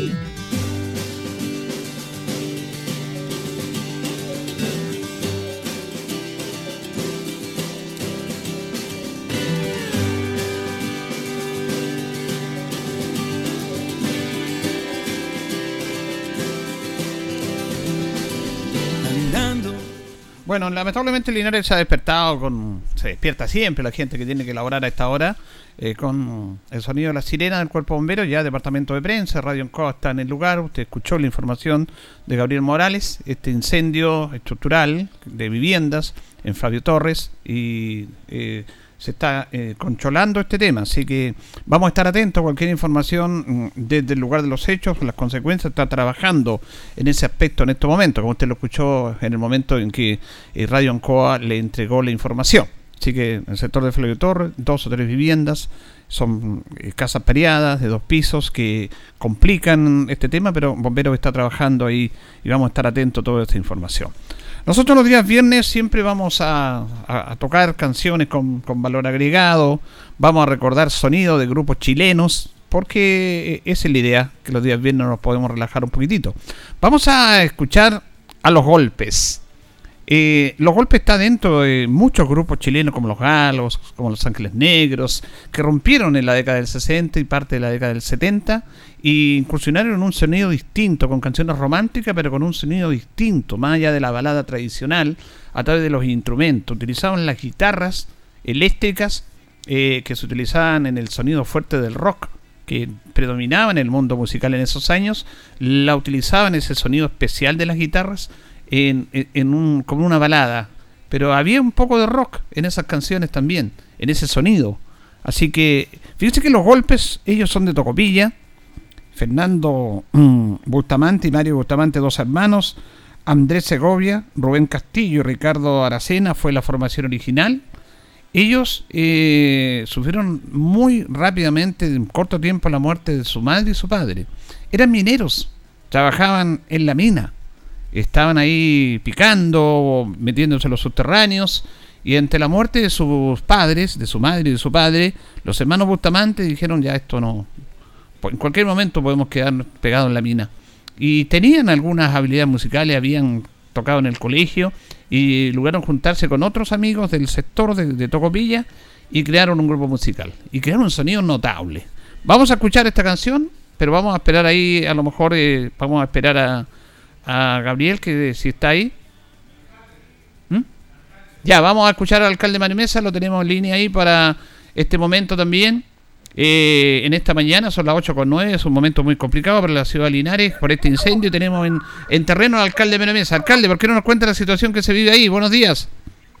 Bueno, lamentablemente Linares se ha despertado con. Se despierta siempre la gente que tiene que elaborar a esta hora eh, con el sonido de la sirena del cuerpo bombero. Ya departamento de prensa, Radio Encoa está en el lugar. Usted escuchó la información de Gabriel Morales. Este incendio estructural de viviendas en Fabio Torres y. Eh, se está eh, controlando este tema, así que vamos a estar atentos a cualquier información mm, desde el lugar de los hechos, las consecuencias, está trabajando en ese aspecto en este momento, como usted lo escuchó en el momento en que eh, Radio Ancoa le entregó la información. Así que en el sector de Flavio Torres, dos o tres viviendas, son eh, casas periadas de dos pisos que complican este tema, pero Bomberos está trabajando ahí y vamos a estar atentos a toda esta información. Nosotros los días viernes siempre vamos a, tocar canciones con, valor agregado, vamos a recordar sonido de grupos chilenos, porque esa es la idea, que los días viernes nos podemos relajar un poquitito. Vamos a escuchar a los golpes. Eh, los golpes está dentro de muchos grupos chilenos como los Galos, como los Ángeles Negros, que rompieron en la década del 60 y parte de la década del 70 y incursionaron en un sonido distinto, con canciones románticas, pero con un sonido distinto, más allá de la balada tradicional, a través de los instrumentos. Utilizaban las guitarras eléctricas eh, que se utilizaban en el sonido fuerte del rock que predominaba en el mundo musical en esos años, la utilizaban ese sonido especial de las guitarras en, en como una balada. Pero había un poco de rock en esas canciones también, en ese sonido. Así que, fíjense que los golpes, ellos son de Tocopilla, Fernando mm, Bustamante y Mario Bustamante, dos hermanos, Andrés Segovia, Rubén Castillo y Ricardo Aracena fue la formación original. Ellos eh, sufrieron muy rápidamente, en corto tiempo, la muerte de su madre y su padre. Eran mineros, trabajaban en la mina, estaban ahí picando, metiéndose en los subterráneos, y ante la muerte de sus padres, de su madre y de su padre, los hermanos Bustamante dijeron ya esto no, en cualquier momento podemos quedar pegados en la mina. Y tenían algunas habilidades musicales, habían tocado en el colegio y lograron juntarse con otros amigos del sector de, Tocopilla y crearon un grupo musical. Y crearon un sonido notable. Vamos a escuchar esta canción, pero vamos a esperar ahí, a lo mejor eh, vamos a esperar a, a Gabriel, que si está ahí. ¿Mm? Ya, vamos a escuchar al alcalde Marimesa, lo tenemos en línea ahí para este momento también. Eh, en esta mañana son las 8 con 9, es un momento muy complicado para la ciudad de Linares por este incendio. Tenemos en, terreno al alcalde Menemesa. Alcalde, ¿por qué no nos cuenta la situación que se vive ahí? Buenos días.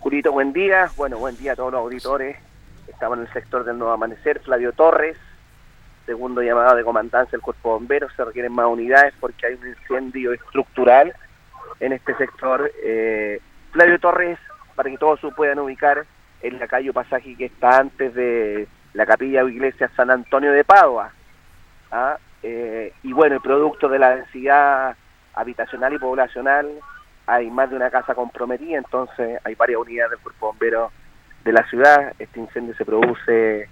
Julito, buen día. Bueno, buen día a todos los auditores. Estamos en el sector del Nuevo Amanecer. Flavio Torres, segundo llamado de comandancia del Cuerpo de Bomberos. Se requieren más unidades porque hay un incendio estructural en este sector. Eh, Flavio Torres, para que todos se puedan ubicar, en la calle Pasaje que está antes de la capilla o iglesia San Antonio de Padua. ¿ah? Eh, y bueno, el producto de la densidad habitacional y poblacional, hay más de una casa comprometida, entonces hay varias unidades del cuerpo bombero de la ciudad. Este incendio se produce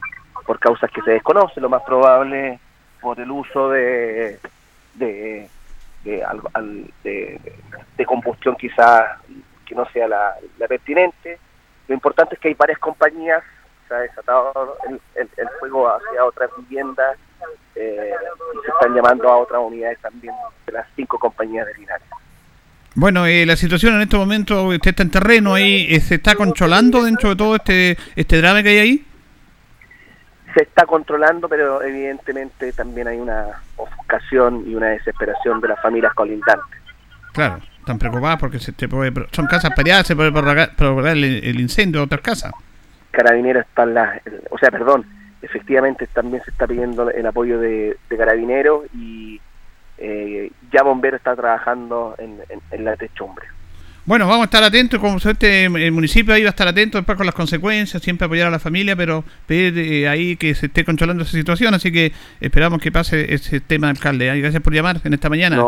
por causas que se desconocen, lo más probable por el uso de, de, de, combustión quizás que no sea la pertinente. Lo importante es que hay varias compañías se ha desatado el, fuego hacia otras viviendas eh, y se están llamando a otras unidades también de las cinco compañías de Linares. Bueno, eh, la situación en este momento, usted está en terreno ahí, eh, ¿se está controlando dentro de todo este, este drama que hay ahí? Se está controlando, pero evidentemente también hay una ofuscación y una desesperación de las familias colindantes. Claro, están preocupadas porque se te puede, son casas peleadas, se puede provocar, el, el incendio de otras casas. Carabineros están las, o sea, perdón, efectivamente también se está pidiendo el apoyo de, Carabineros y, eh, ya Bombero está trabajando en, en la techumbre. Bueno, vamos a estar atentos, como este el municipio ahí va a estar atento después con las consecuencias, siempre apoyar a la familia, pero pedir eh, ahí que se esté controlando esa situación, así que esperamos que pase ese tema, alcalde. Gracias por llamar en esta mañana.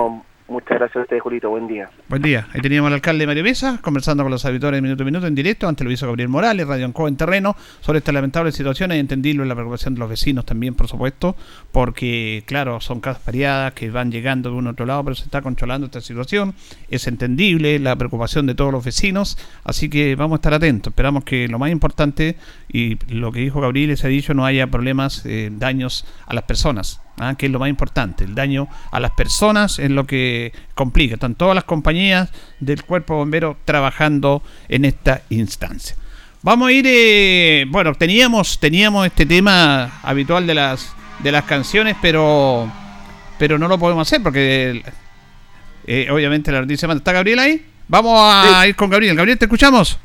Muchas gracias a usted, Julito. Buen día. Buen día. Ahí teníamos al alcalde Mario Mesa conversando con los auditores de Minuto a Minuto en directo ante el viso Gabriel Morales, Radio Anco en terreno, sobre esta lamentable situación y entendido la preocupación de los vecinos también, por supuesto, porque, claro, son casas variadas que van llegando de un otro lado, pero se está controlando esta situación. Es entendible la preocupación de todos los vecinos, así que vamos a estar atentos. Esperamos que lo más importante, y lo que dijo Gabriel, se ha dicho, no haya problemas, eh, daños a las personas. ¿Ah? que es lo más importante. El daño a las personas es lo que complica. Están todas las compañías del cuerpo bombero trabajando en esta instancia. Vamos a ir, eh, bueno, teníamos, teníamos este tema habitual de las, de las canciones, pero, pero no lo podemos hacer porque eh, obviamente la noticia ¿Está Gabriel ahí? Vamos a ir con Gabriel. Gabriel, ¿te escuchamos?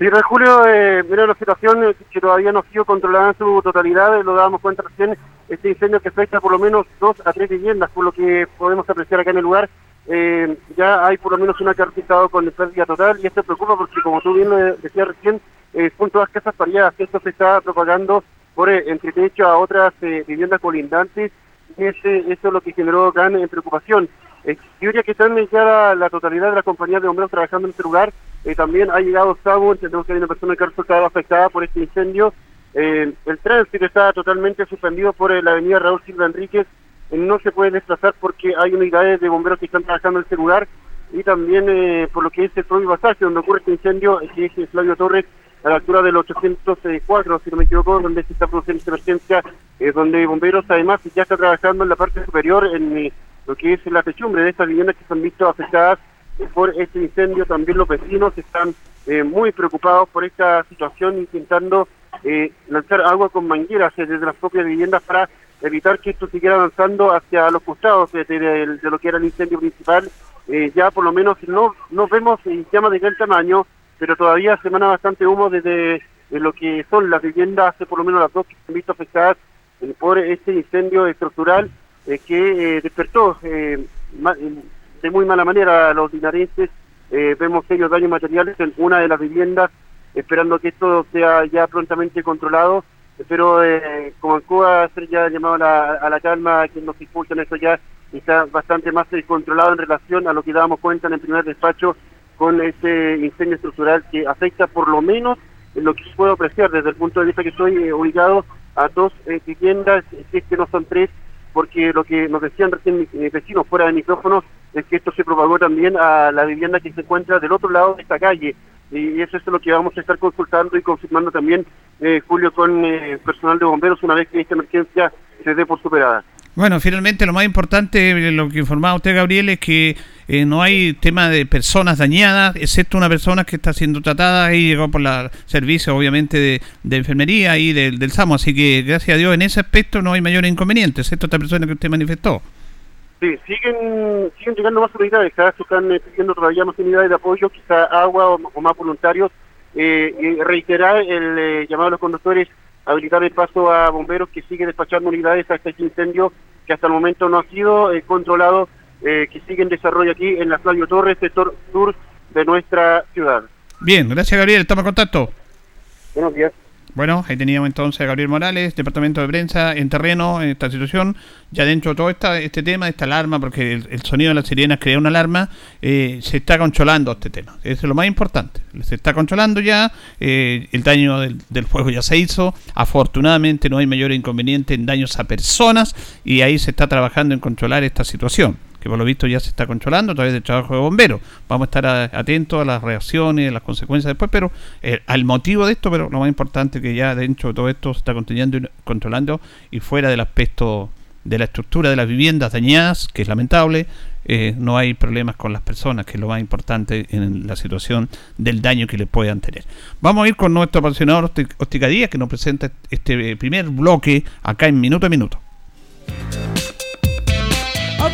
Sí, Julio, eh, mira la situación que todavía no ha sido controlada en su totalidad, lo dábamos cuenta recién, este incendio que afecta por lo menos dos a tres viviendas, por lo que podemos apreciar acá en el lugar. Eh, ya hay por lo menos una que ha resultado con pérdida total y esto preocupa porque, como tú bien lo decías recién, eh, son todas casas variadas. Esto se está propagando por eh, entretecho a otras eh, viviendas colindantes y ese, eso es lo que generó gran preocupación. yo diría que están ya la, totalidad de las compañías de bomberos trabajando en este lugar. También ha llegado SAMU, entendemos que hay una persona que ha resultado afectada por este incendio eh, el tránsito está totalmente suspendido por eh, la avenida Raúl Silva Enríquez. Eh, no se puede desplazar porque hay unidades de bomberos que están trabajando en ese lugar. Y también por lo que es el propio pasaje donde ocurre este incendio, que es Flavio Torres, a la altura del 804, si no me equivoco, donde se está produciendo esta emergencia, donde bomberos además ya está trabajando en la parte superior, en lo que es la techumbre de estas viviendas que se han visto afectadas por este incendio. También los vecinos están muy preocupados por esta situación, intentando eh, lanzar agua con mangueras desde las propias viviendas para evitar que esto siguiera avanzando hacia los costados de, lo que era el incendio principal. Eh, ya por lo menos no, no vemos llamas de gran tamaño, pero todavía se emana bastante humo desde lo que son las viviendas, por lo menos las dos que se han visto afectadas eh, por este incendio estructural que despertó de muy mala manera a los dinarenses. vemos serios daños materiales en una de las viviendas esperando que esto sea ya prontamente controlado. Pero eh, como en Cuba, hacer ya llamado a la, calma, que nos impulsan eso ya está bastante más eh, controlado en relación a lo que dábamos cuenta en el primer despacho con este incendio estructural que afecta por lo menos en lo que puedo apreciar desde el punto de vista que estoy eh, ubicado a dos viviendas, si es que no son tres, porque lo que nos decían recién mis vecinos fuera de micrófonos es que esto se propagó también a la vivienda que se encuentra del otro lado de esta calle, y eso es lo que vamos a estar consultando y confirmando también, eh, Julio, con eh, personal de bomberos una vez que esta emergencia se dé por superada. Bueno, finalmente lo más importante, eh, lo que informaba usted, Gabriel, es que no hay tema de personas dañadas, excepto una persona que está siendo tratada y llegó por la servicio, obviamente, de, enfermería y del, del SAMO. Así que, gracias a Dios, en ese aspecto no hay mayores inconvenientes, excepto esta persona que usted manifestó. Sí, siguen, siguen llegando más unidades, cada vez se están eh, pidiendo todavía más unidades de apoyo, quizá agua o, más voluntarios. Eh, reiterar el eh, llamado a los conductores habilitar el paso a bomberos que siguen despachando unidades hasta este incendio que hasta el momento no ha sido controlado, que sigue en desarrollo aquí en la Flavio Torres, sector sur de nuestra ciudad. Bien, gracias Gabriel, estamos en contacto. Buenos días. Bueno, ahí teníamos entonces a Gabriel Morales, Departamento de Prensa, en terreno, en esta situación. Ya dentro de todo esta, este tema, esta alarma, porque el, sonido de las sirenas crea una alarma, eh, se está controlando este tema. Eso es lo más importante. Se está controlando ya, eh, el daño del, del, fuego ya se hizo. Afortunadamente no hay mayor inconveniente en daños a personas y ahí se está trabajando en controlar esta situación que por lo visto ya se está controlando a través del trabajo de bomberos. Vamos a estar atentos a las reacciones, a las consecuencias después, pero eh, al motivo de esto, pero lo más importante que ya dentro de todo esto se está controlando y fuera del aspecto de la estructura de las viviendas dañadas, que es lamentable, eh, no hay problemas con las personas, que es lo más importante en la situación del daño que le puedan tener. Vamos a ir con nuestro apasionado Óptica Díaz, que nos presenta este primer bloque acá en Minuto a Minuto.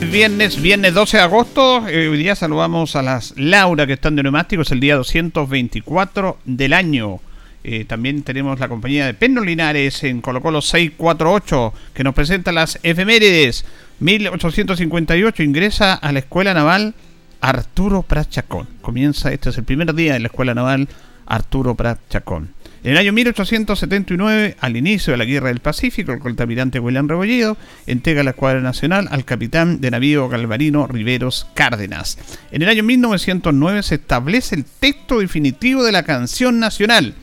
Viernes, viernes 12 de agosto, eh, hoy día saludamos a las Laura que están de neumáticos, el día 224 del año. Eh, también tenemos la compañía de Penno Linares en Colo Colo 648 que nos presenta las efemérides. 1858 ingresa a la Escuela Naval Arturo Prat Chacón. Comienza, este es el primer día de la Escuela Naval Arturo Prat Chacón. En el año 1879, al inicio de la Guerra del Pacífico, el almirante William Rebolledo entrega la escuadra nacional al capitán de navío Galvarino Riveros Cárdenas. En el año 1909 se establece el texto definitivo de la canción nacional,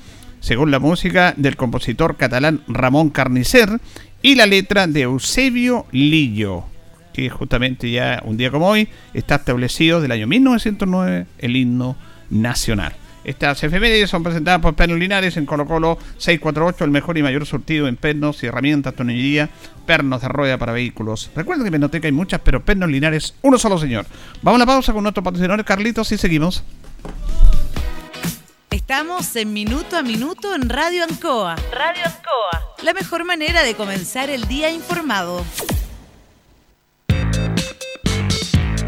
según la música del compositor catalán Ramón Carnicer y la letra de Eusebio Lillo, que justamente ya un día como hoy está establecido del año 1909 el himno nacional. Estas efemérides son presentadas por Pernos Linares en Colo Colo 648, el mejor y mayor surtido en pernos y herramientas, tonillería, pernos de rueda para vehículos. Recuerden que en Penoteca hay muchas, pero Pernos Linares, uno solo señor. Vamos a la pausa con nuestro patrocinador Carlitos y seguimos. Estamos en Minuto a Minuto en Radio Ancoa. Radio Ancoa. La mejor manera de comenzar el día informado.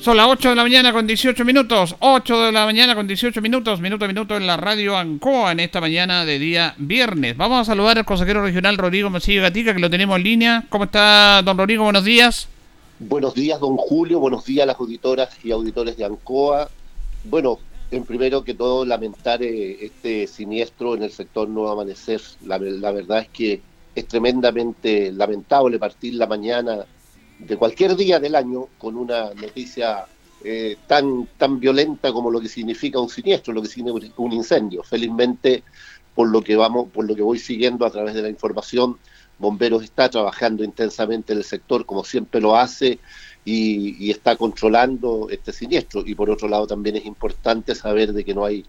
Son las 8 de la mañana con 18 minutos. 8 de la mañana con 18 minutos. Minuto a minuto en la radio Ancoa en esta mañana de día viernes. Vamos a saludar al consejero regional Rodrigo Masillo Gatica, que lo tenemos en línea. ¿Cómo está, don Rodrigo? Buenos días. Buenos días, don Julio. Buenos días a las auditoras y auditores de Ancoa. Bueno, en primero que todo, lamentar eh, este siniestro en el sector Nuevo Amanecer. La, la verdad es que es tremendamente lamentable partir la mañana de cualquier día del año con una noticia eh, tan, tan violenta como lo que significa un siniestro, lo que significa un incendio. Felizmente, por lo que vamos, por lo que voy siguiendo a través de la información, Bomberos está trabajando intensamente en el sector, como siempre lo hace, y, y, está controlando este siniestro. Y por otro lado, también es importante saber de que no hay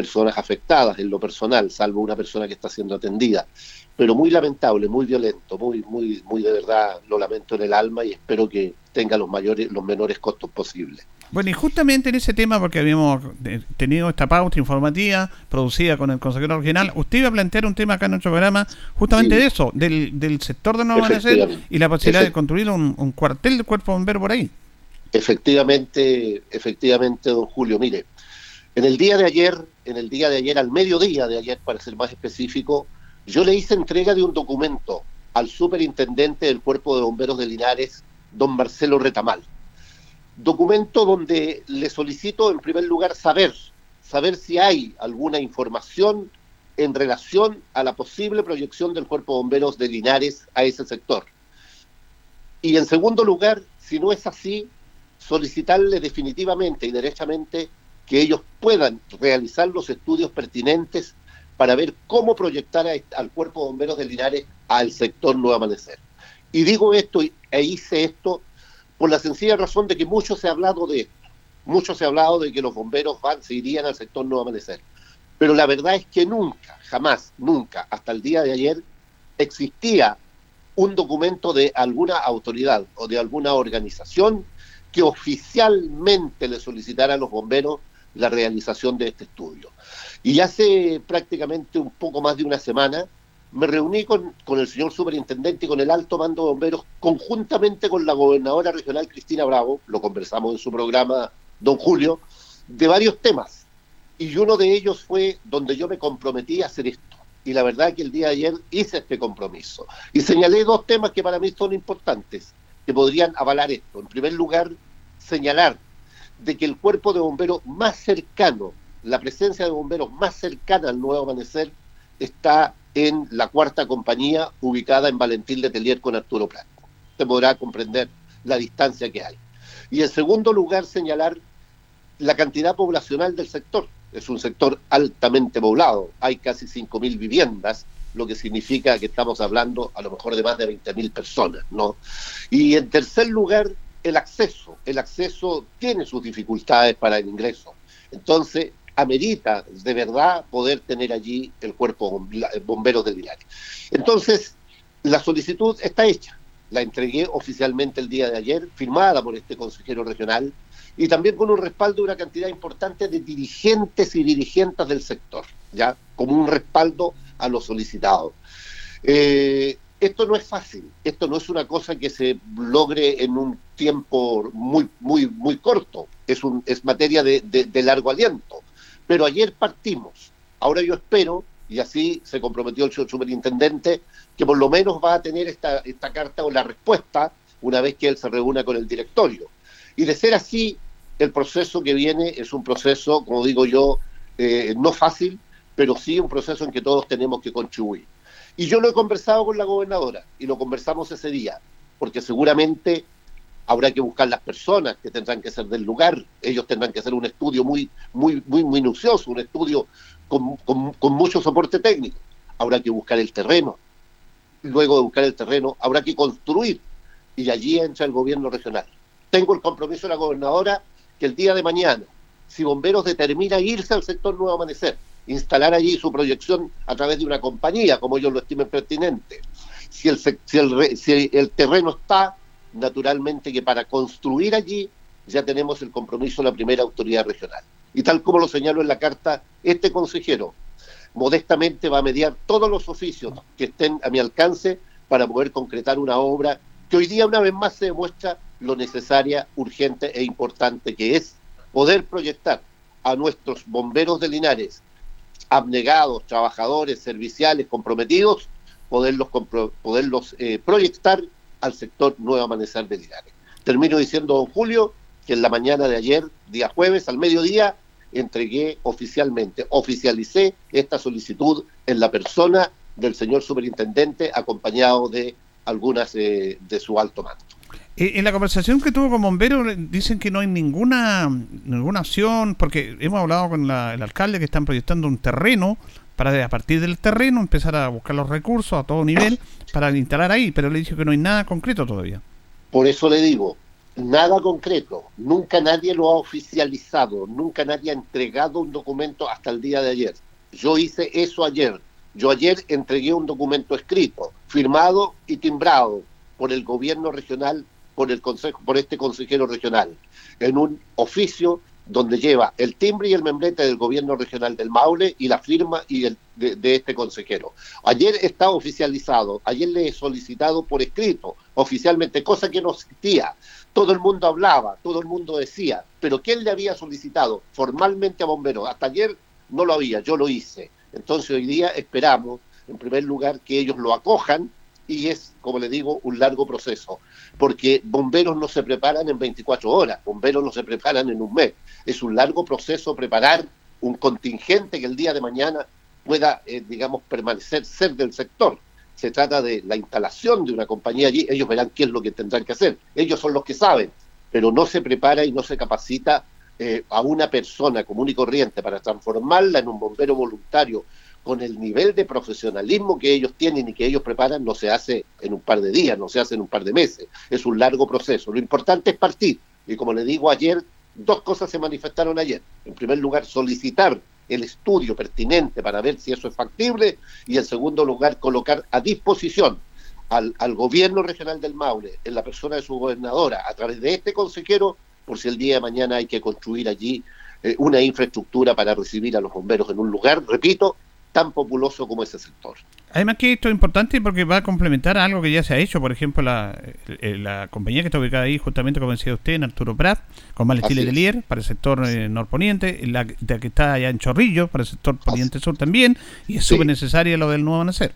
personas afectadas en lo personal, salvo una persona que está siendo atendida pero muy lamentable, muy violento, muy, muy, muy de verdad lo lamento en el alma y espero que tenga los mayores, los menores costos posibles. Bueno, y justamente en ese tema, porque habíamos tenido esta pauta informativa producida con el consejero regional, usted iba a plantear un tema acá en nuestro programa, justamente de eso, del, del sector de Nuevo Amanecer y la posibilidad de construir un, un cuartel de cuerpo bombero por ahí. Efectivamente, efectivamente, don Julio, mire, en el día de ayer, en el día de ayer, al mediodía de ayer, para ser más específico, yo le hice entrega de un documento al superintendente del Cuerpo de Bomberos de Linares, don Marcelo Retamal. Documento donde le solicito en primer lugar saber, saber si hay alguna información en relación a la posible proyección del Cuerpo de Bomberos de Linares a ese sector. Y en segundo lugar, si no es así, solicitarle definitivamente y derechamente que ellos puedan realizar los estudios pertinentes para ver cómo proyectar al Cuerpo de Bomberos de Linares al sector Nuevo Amanecer. Y digo esto e hice esto por la sencilla razón de que mucho se ha hablado de esto. Mucho se ha hablado de que los bomberos van, se irían al sector Nuevo Amanecer. Pero la verdad es que nunca, jamás, nunca, hasta el día de ayer, existía un documento de alguna autoridad o de alguna organización que oficialmente le solicitara a los bomberos la realización de este estudio. Y hace prácticamente un poco más de una semana me reuní con, con el señor superintendente y con el alto mando de bomberos, conjuntamente con la gobernadora regional Cristina Bravo, lo conversamos en su programa, don Julio, de varios temas. Y uno de ellos fue donde yo me comprometí a hacer esto. Y la verdad que el día de ayer hice este compromiso. Y señalé dos temas que para mí son importantes, que podrían avalar esto. En primer lugar, señalar de que el cuerpo de bomberos más cercano, la presencia de bomberos más cercana al nuevo amanecer, está en la cuarta compañía ubicada en Valentín de Telier con Arturo Prat. Usted podrá comprender la distancia que hay. Y en segundo lugar, señalar la cantidad poblacional del sector. Es un sector altamente poblado, hay casi 5.000 viviendas, lo que significa que estamos hablando a lo mejor de más de 20.000 personas, ¿no? Y en tercer lugar, el acceso. El acceso tiene sus dificultades para el ingreso. Entonces, amerita de verdad poder tener allí el cuerpo bomberos del Linares. Entonces, la solicitud está hecha. La entregué oficialmente el día de ayer, firmada por este consejero regional y también con un respaldo de una cantidad importante de dirigentes y dirigentes del sector, ya como un respaldo a los solicitados. Eh, esto no es fácil, esto no es una cosa que se logre en un tiempo muy, muy, muy corto, es, un, es materia de, de, largo aliento. Pero ayer partimos, ahora yo espero, y así se comprometió el superintendente, que por lo menos va a tener esta, esta carta o la respuesta una vez que él se reúna con el directorio. Y de ser así, el proceso que viene es un proceso, como digo yo, eh, no fácil, pero sí un proceso en que todos tenemos que contribuir. Y yo lo he conversado con la gobernadora y lo conversamos ese día, porque seguramente habrá que buscar las personas que tendrán que ser del lugar, ellos tendrán que hacer un estudio muy, muy, muy minucioso, un estudio con, con mucho soporte técnico. Habrá que buscar el terreno. Luego de buscar el terreno, habrá que construir. Y allí entra el gobierno regional. Tengo el compromiso de la gobernadora que el día de mañana, si Bomberos determina irse al sector Nuevo Amanecer, instalar allí su proyección a través de una compañía, como ellos lo estimen pertinente. Si el, si el, si el terreno está, naturalmente que para construir allí ya tenemos el compromiso de la primera autoridad regional. Y tal como lo señalo en la carta, este consejero modestamente va a mediar todos los oficios que estén a mi alcance para poder concretar una obra que hoy día una vez más se demuestra lo necesaria, urgente e importante que es poder proyectar a nuestros bomberos de Linares abnegados, trabajadores, serviciales, comprometidos, poderlos, poderlos eh, proyectar al sector Nuevo Amanecer de Linares. Termino diciendo, don Julio, que en la mañana de ayer, día jueves, al mediodía, entregué oficialmente, oficialicé esta solicitud en la persona del señor superintendente, acompañado de algunas eh, de su alto mando. Eh, en la conversación que tuvo con bomberos dicen que no hay ninguna ninguna acción, porque hemos hablado con el alcalde que están proyectando un terreno para a partir del terreno empezar a buscar los recursos a todo nivel para instalar ahí, pero le dijo que no hay nada concreto todavía. Por eso le digo, nada concreto, nunca nadie lo ha oficializado, nunca nadie ha entregado un documento hasta el día de ayer. Yo hice eso ayer, yo ayer entregué un documento escrito, firmado y timbrado por el gobierno regional por el consejo, por este consejero regional, en un oficio donde lleva el timbre y el membrete del gobierno regional del Maule y la firma y el, de, este consejero. Ayer está oficializado, ayer le he solicitado por escrito, oficialmente, cosa que no existía. Todo el mundo hablaba, todo el mundo decía, pero ¿quién le había solicitado formalmente a bomberos? Hasta ayer no lo había, yo lo hice. Entonces hoy día esperamos, en primer lugar, que ellos lo acojan y es, como le digo, un largo proceso, porque bomberos no se preparan en 24 horas, bomberos no se preparan en un mes, es un largo proceso preparar un contingente que el día de mañana pueda, eh, digamos, permanecer ser del sector. Se trata de la instalación de una compañía allí, ellos verán qué es lo que tendrán que hacer, ellos son los que saben, pero no se prepara y no se capacita eh, a una persona común y corriente para transformarla en un bombero voluntario con el nivel de profesionalismo que ellos tienen y que ellos preparan, no se hace en un par de días, no se hace en un par de meses, es un largo proceso. Lo importante es partir. Y como le digo ayer, dos cosas se manifestaron ayer. En primer lugar, solicitar el estudio pertinente para ver si eso es factible y en segundo lugar, colocar a disposición al, gobierno regional del Maule, en la persona de su gobernadora, a través de este consejero, por si el día de mañana hay que construir allí eh, una infraestructura para recibir a los bomberos en un lugar, repito, tan populoso como ese sector. Además que esto es importante porque va a complementar algo que ya se ha hecho, por ejemplo, la, eh, la compañía que está ubicada ahí, justamente como decía usted, en Arturo Prat, con Malestil de Lier, para el sector eh, norponiente, la, que está allá en Chorrillo, para el sector poniente sur también, y es súper necesaria lo del nuevo amanecer.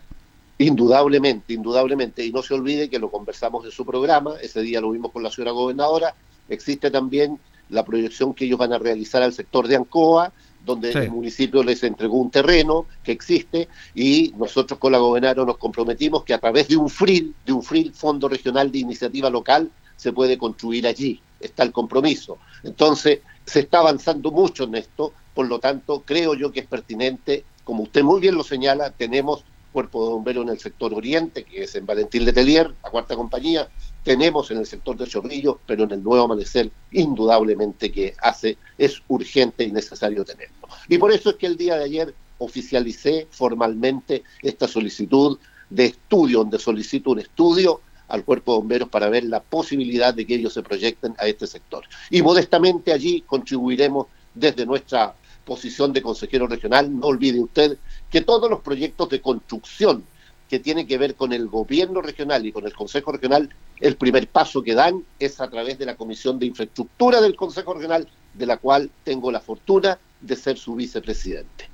Indudablemente, indudablemente, y no se olvide que lo conversamos en su programa, ese día lo vimos con la señora gobernadora, existe también la proyección que ellos van a realizar al sector de Ancoa, donde el municipio les entregó un terreno que existe y nosotros con la gobernadora nos comprometimos que a través de un FRIL, de un FRIL, Fondo Regional de Iniciativa Local, se puede construir allí. Está el compromiso. Entonces, se está avanzando mucho en esto, por lo tanto, creo yo que es pertinente, como usted muy bien lo señala, tenemos cuerpo de bomberos en el sector oriente, que es en Valentín de Telier, la cuarta compañía, tenemos en el sector de Chorrillo, pero en el nuevo amanecer indudablemente que hace, es urgente y necesario tenerlo. Y por eso es que el día de ayer oficialicé formalmente esta solicitud de estudio, donde solicito un estudio al cuerpo de bomberos para ver la posibilidad de que ellos se proyecten a este sector. Y modestamente allí contribuiremos desde nuestra posición de consejero regional. No olvide usted que todos los proyectos de construcción que tiene que ver con el gobierno regional y con el Consejo Regional, el primer paso que dan es a través de la Comisión de Infraestructura del Consejo Regional, de la cual tengo la fortuna de ser su vicepresidente.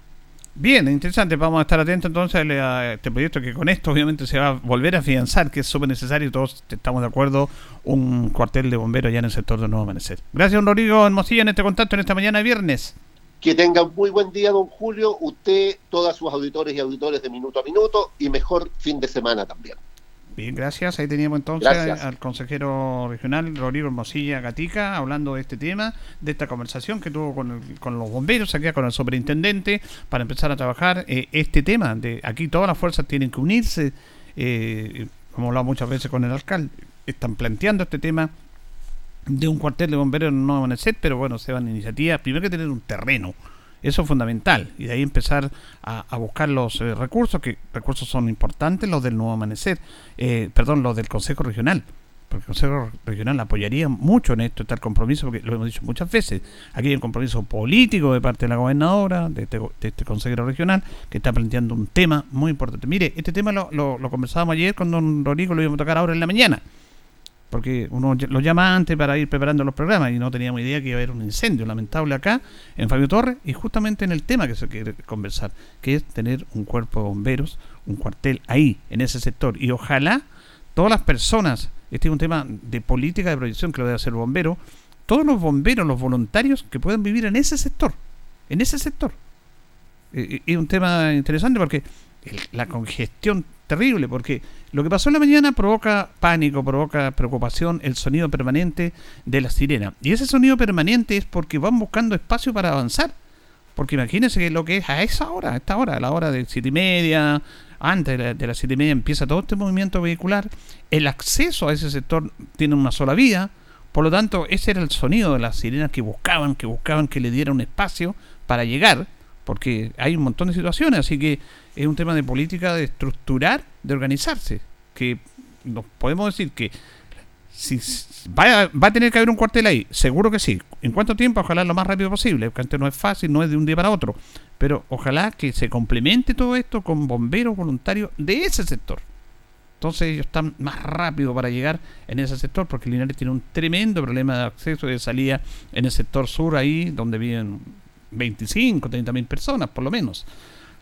Bien, interesante. Vamos a estar atentos entonces a este proyecto que con esto obviamente se va a volver a afianzar, que es súper necesario todos estamos de acuerdo, un cuartel de bomberos allá en el sector de Nuevo Amanecer. Gracias, don Rodrigo Hermosilla, en este contacto en esta mañana de viernes. Que tenga un muy buen día, don Julio, usted, todos sus auditores y auditores de minuto a minuto y mejor fin de semana también. Bien, gracias. Ahí teníamos entonces al consejero regional Rodrigo Hermosilla Gatica hablando de este tema, de esta conversación que tuvo con, con los bomberos, aquí con el superintendente, para empezar a trabajar eh, este tema. de Aquí todas las fuerzas tienen que unirse, eh, como hablado muchas veces con el alcalde, están planteando este tema de un cuartel de bomberos no van amanecer, pero bueno, se van a iniciativas. Primero que tener un terreno. Eso es fundamental. Y de ahí empezar a, buscar los eh, recursos, que recursos son importantes, los del nuevo amanecer, eh, perdón, los del Consejo Regional. Porque el Consejo Regional apoyaría mucho en esto, tal compromiso, porque lo hemos dicho muchas veces. Aquí hay un compromiso político de parte de la gobernadora, de este, de este consejero regional, que está planteando un tema muy importante. Mire, este tema lo, lo, lo conversábamos ayer con don Rodrigo, lo íbamos a tocar ahora en la mañana porque uno lo llama antes para ir preparando los programas y no teníamos idea que iba a haber un incendio lamentable acá en Fabio Torres y justamente en el tema que se quiere conversar, que es tener un cuerpo de bomberos, un cuartel ahí, en ese sector. Y ojalá todas las personas, este es un tema de política de proyección que lo debe hacer el bombero, todos los bomberos, los voluntarios que puedan vivir en ese sector, en ese sector. Eh, es un tema interesante porque la congestión terrible, porque lo que pasó en la mañana provoca pánico, provoca preocupación, el sonido permanente de la sirena. Y ese sonido permanente es porque van buscando espacio para avanzar. Porque imagínense lo que es a esa hora, a esta hora, a la hora de siete y media, antes de, las siete y media empieza todo este movimiento vehicular. El acceso a ese sector tiene una sola vía. Por lo tanto, ese era el sonido de las sirenas que buscaban, que buscaban que le diera un espacio para llegar porque hay un montón de situaciones, así que es un tema de política, de estructurar, de organizarse, que nos podemos decir que si va a, tener que haber un cuartel ahí, seguro que sí. ¿En cuánto tiempo? Ojalá lo más rápido posible, porque antes no es fácil, no es de un día para otro, pero ojalá que se complemente todo esto con bomberos voluntarios de ese sector. Entonces ellos están más rápido para llegar en ese sector porque Linares tiene un tremendo problema de acceso y de salida en el sector sur ahí donde viven 25, 30 mil personas, por lo menos.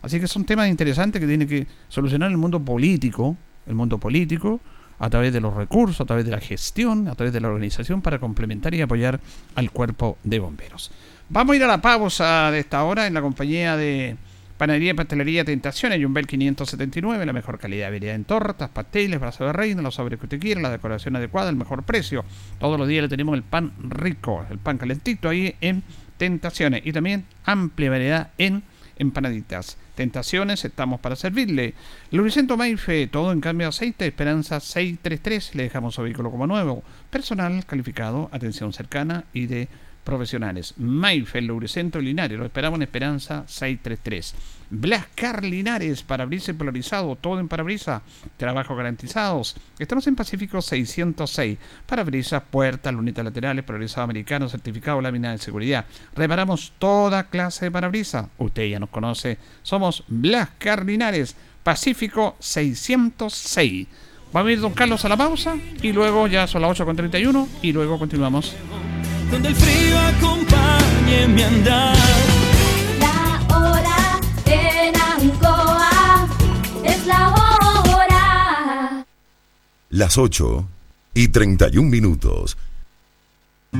Así que son temas interesantes que tiene que solucionar el mundo político, el mundo político, a través de los recursos, a través de la gestión, a través de la organización para complementar y apoyar al cuerpo de bomberos. Vamos a ir a la pausa de esta hora en la compañía de Panadería y Pastelería Tentaciones, Jumbel 579, la mejor calidad de en tortas, pasteles, brazos de reina, los sobres que usted quiera, la decoración adecuada, el mejor precio. Todos los días le tenemos el pan rico, el pan calentito ahí en Tentaciones y también amplia variedad en empanaditas. Tentaciones, estamos para servirle. Lubricento Maife, todo en cambio de aceite, Esperanza 633, le dejamos su vehículo como nuevo. Personal calificado, atención cercana y de profesionales. Mayfel, Lubricentro Linares, lo esperamos en Esperanza 633. Blascar Linares, parabrisas polarizado, todo en parabrisa, trabajos garantizados. Estamos en Pacífico 606, parabrisas, puertas, lunetas laterales, polarizado americano, certificado lámina de seguridad. Reparamos toda clase de parabrisas. Usted ya nos conoce, somos Blascar Linares, Pacífico 606. Vamos a ir, don Carlos, a la pausa y luego ya son las 8.31 y luego continuamos. Donde el frío acompañe mi andar. La hora en Ancoa es la hora. Las 8 y 31 minutos.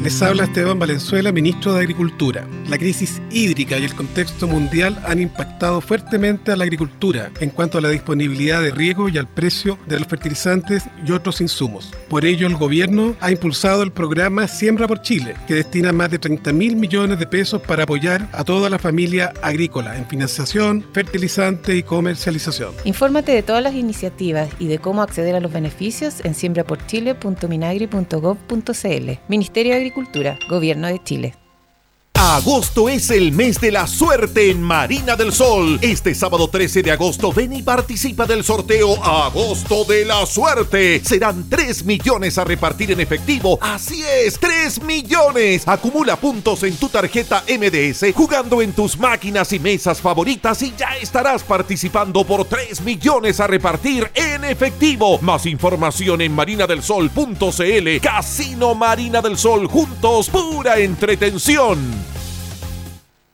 Les habla Esteban Valenzuela, ministro de Agricultura. La crisis hídrica y el contexto mundial han impactado fuertemente a la agricultura en cuanto a la disponibilidad de riego y al precio de los fertilizantes y otros insumos. Por ello, el gobierno ha impulsado el programa Siembra por Chile, que destina más de 30 mil millones de pesos para apoyar a toda la familia agrícola en financiación, fertilizante y comercialización. Infórmate de todas las iniciativas y de cómo acceder a los beneficios en siembraporchile.minagri.gov.cl. Ministerio de Agricultura, Gobierno de Chile. Agosto es el mes de la suerte en Marina del Sol. Este sábado 13 de agosto ven y participa del sorteo Agosto de la Suerte. Serán 3 millones a repartir en efectivo. Así es, 3 millones. Acumula puntos en tu tarjeta MDS jugando en tus máquinas y mesas favoritas y ya estarás participando por 3 millones a repartir en efectivo. Más información en marinadelsol.cl. Casino Marina del Sol juntos, pura entretención.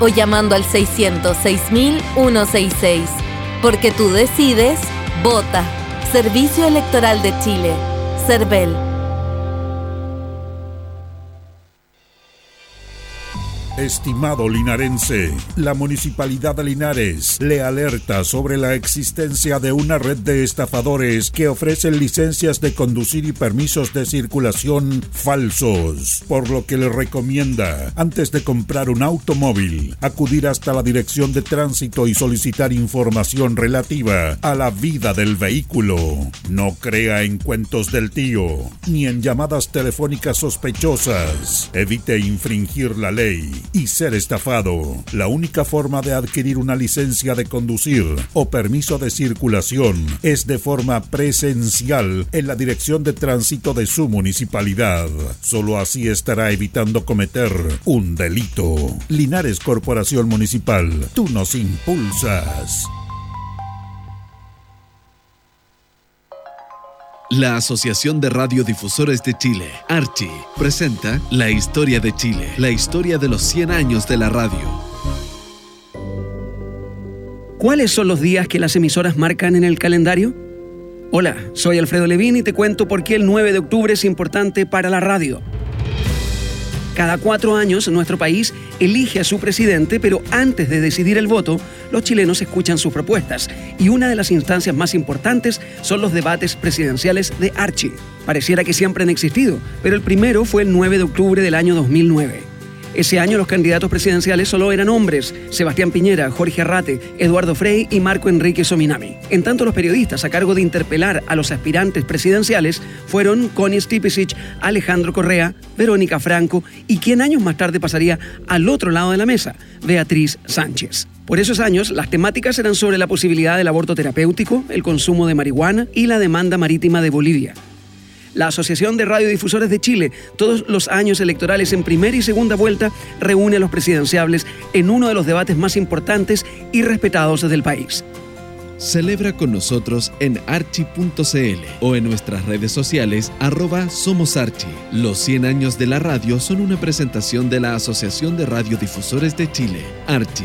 o llamando al 600-6000-166. Porque tú decides, vota. Servicio Electoral de Chile. CERVEL. Estimado linarense, la Municipalidad de Linares le alerta sobre la existencia de una red de estafadores que ofrecen licencias de conducir y permisos de circulación falsos, por lo que le recomienda, antes de comprar un automóvil, acudir hasta la Dirección de Tránsito y solicitar información relativa a la vida del vehículo. No crea en cuentos del tío, ni en llamadas telefónicas sospechosas. Evite infringir la ley y ser estafado. La única forma de adquirir una licencia de conducir o permiso de circulación es de forma presencial en la dirección de tránsito de su municipalidad. Solo así estará evitando cometer un delito. Linares Corporación Municipal, tú nos impulsas. La Asociación de Radiodifusores de Chile, Archi, presenta La Historia de Chile, la historia de los 100 años de la radio. ¿Cuáles son los días que las emisoras marcan en el calendario? Hola, soy Alfredo Levín y te cuento por qué el 9 de octubre es importante para la radio. Cada cuatro años nuestro país elige a su presidente, pero antes de decidir el voto, los chilenos escuchan sus propuestas y una de las instancias más importantes son los debates presidenciales de Archie. Pareciera que siempre han existido, pero el primero fue el 9 de octubre del año 2009. Ese año los candidatos presidenciales solo eran hombres, Sebastián Piñera, Jorge Arrate, Eduardo Frei y Marco Enrique Sominami. En tanto los periodistas a cargo de interpelar a los aspirantes presidenciales fueron Connie Stipicic, Alejandro Correa, Verónica Franco y quien años más tarde pasaría al otro lado de la mesa, Beatriz Sánchez. Por esos años, las temáticas eran sobre la posibilidad del aborto terapéutico, el consumo de marihuana y la demanda marítima de Bolivia. La Asociación de Radiodifusores de Chile, todos los años electorales en primera y segunda vuelta, reúne a los presidenciables en uno de los debates más importantes y respetados del país. Celebra con nosotros en archi.cl o en nuestras redes sociales arroba Somos Archi. Los 100 años de la radio son una presentación de la Asociación de Radiodifusores de Chile, Archi.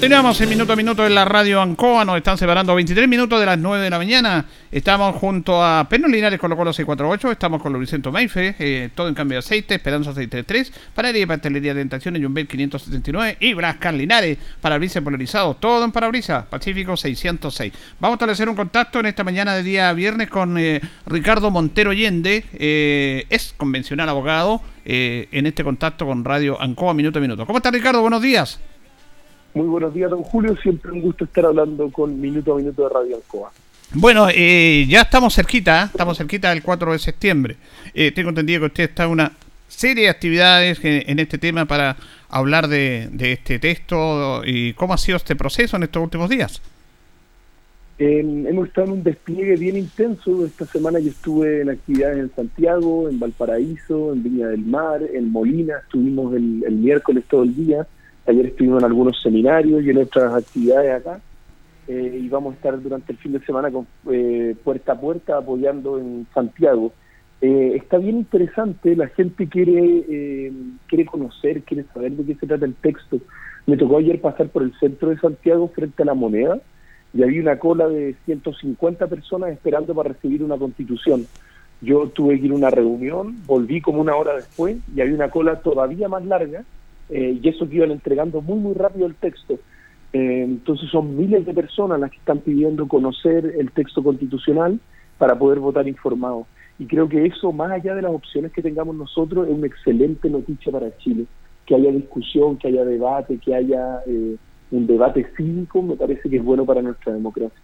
Continuamos en minuto a minuto en la radio Ancoa, nos están separando 23 minutos de las 9 de la mañana. Estamos junto a Perno Linares con Colo 648, estamos con Luisento Maife, eh, todo en cambio de aceite, Esperanza 633, Panadería y Pastelería Tentaciones, Jumbel 579 y Brascan Linares, parabrisas polarizados, todo en parabrisas, Pacífico 606. Vamos a establecer un contacto en esta mañana de día viernes con eh, Ricardo Montero Allende, eh, es convencional abogado, eh, en este contacto con Radio Ancoa minuto a minuto. ¿Cómo está Ricardo? Buenos días. Muy buenos días, don Julio. Siempre un gusto estar hablando con Minuto a Minuto de Radio Alcoa. Bueno, eh, ya estamos cerquita, ¿eh? estamos cerquita del 4 de septiembre. Eh, tengo entendido que usted está en una serie de actividades en, en este tema para hablar de, de este texto y cómo ha sido este proceso en estos últimos días. Hemos estado en un despliegue bien intenso. Esta semana yo estuve en actividades en Santiago, en Valparaíso, en Viña del Mar, en Molina. Estuvimos el, el miércoles todo el día. Ayer estuvimos en algunos seminarios y en otras actividades acá. Eh, y vamos a estar durante el fin de semana con, eh, puerta a puerta apoyando en Santiago. Eh, está bien interesante, la gente quiere, eh, quiere conocer, quiere saber de qué se trata el texto. Me tocó ayer pasar por el centro de Santiago frente a la moneda y había una cola de 150 personas esperando para recibir una constitución. Yo tuve que ir a una reunión, volví como una hora después y había una cola todavía más larga eh, y eso que iban entregando muy muy rápido el texto. Eh, entonces son miles de personas las que están pidiendo conocer el texto constitucional para poder votar informado. Y creo que eso, más allá de las opciones que tengamos nosotros, es una excelente noticia para Chile. Que haya discusión, que haya debate, que haya eh, un debate cívico, me parece que es bueno para nuestra democracia.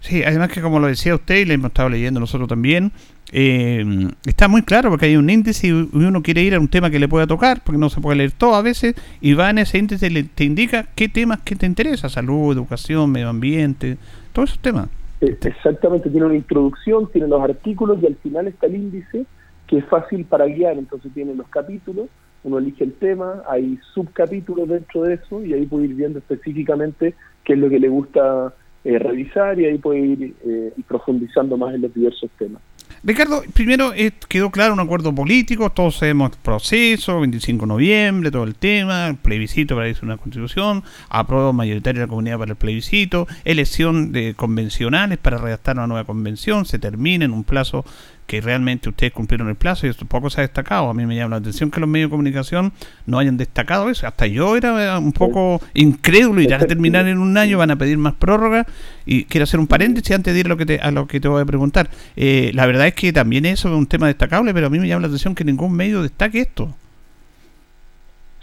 Sí, además que como lo decía usted y le hemos estado leyendo nosotros también, eh, está muy claro porque hay un índice y uno quiere ir a un tema que le pueda tocar, porque no se puede leer todo a veces, y va en ese índice y te indica qué temas que te interesa, salud, educación, medio ambiente, todos esos temas. Eh, Exactamente, tiene una introducción, tiene los artículos y al final está el índice que es fácil para guiar, entonces tiene los capítulos, uno elige el tema, hay subcapítulos dentro de eso y ahí puede ir viendo específicamente qué es lo que le gusta eh, revisar y ahí puede ir eh, profundizando más en los diversos temas. Ricardo, primero eh, quedó claro un acuerdo político, todos sabemos el proceso, 25 de noviembre, todo el tema, plebiscito para hacer una constitución, apruebo mayoritaria de la comunidad para el plebiscito, elección de convencionales para redactar una nueva convención, se termina en un plazo que realmente ustedes cumplieron el plazo y esto poco se ha destacado. A mí me llama la atención que los medios de comunicación no hayan destacado eso. Hasta yo era un poco incrédulo y ya a terminar en un año van a pedir más prórroga. Y quiero hacer un paréntesis antes de ir a lo que te, a lo que te voy a preguntar. Eh, la verdad es que también eso es un tema destacable, pero a mí me llama la atención que ningún medio destaque esto.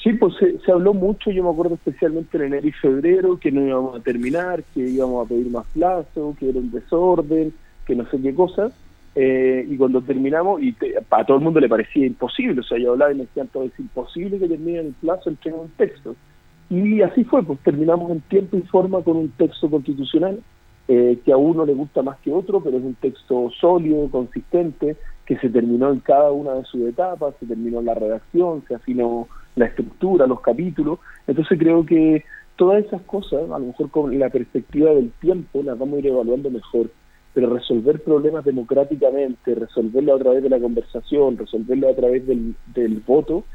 Sí, pues se, se, habló mucho, yo me acuerdo especialmente en enero y febrero, que no íbamos a terminar, que íbamos a pedir más plazo, que era un desorden, que no sé qué cosas. Eh, y cuando terminamos, y a todo el mundo le parecía imposible, o sea, yo hablaba y me decían todo, es imposible que termine el plazo entre un texto. Y así fue, pues terminamos en tiempo y forma con un texto constitucional eh, que a uno le gusta más que otro, pero es un texto sólido, consistente, que se terminó en cada una de sus etapas, se terminó la redacción, se afinó la estructura, los capítulos. Entonces creo que todas esas cosas, a lo mejor con la perspectiva del tiempo, las vamos a ir evaluando mejor pero resolver problemas democráticamente, resolverlo a través de la conversación, resolverlo a través del, voto,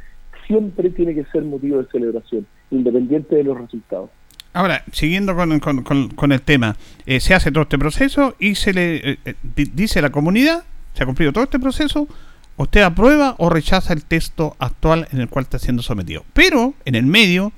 siempre tiene que ser motivo de celebración, independiente de los resultados. Ahora, siguiendo con, con, el tema, eh, se hace todo este proceso y se le eh, eh, dice a la comunidad, se ha cumplido todo este proceso, usted aprueba o rechaza el texto actual en el cual está siendo sometido. Pero en el medio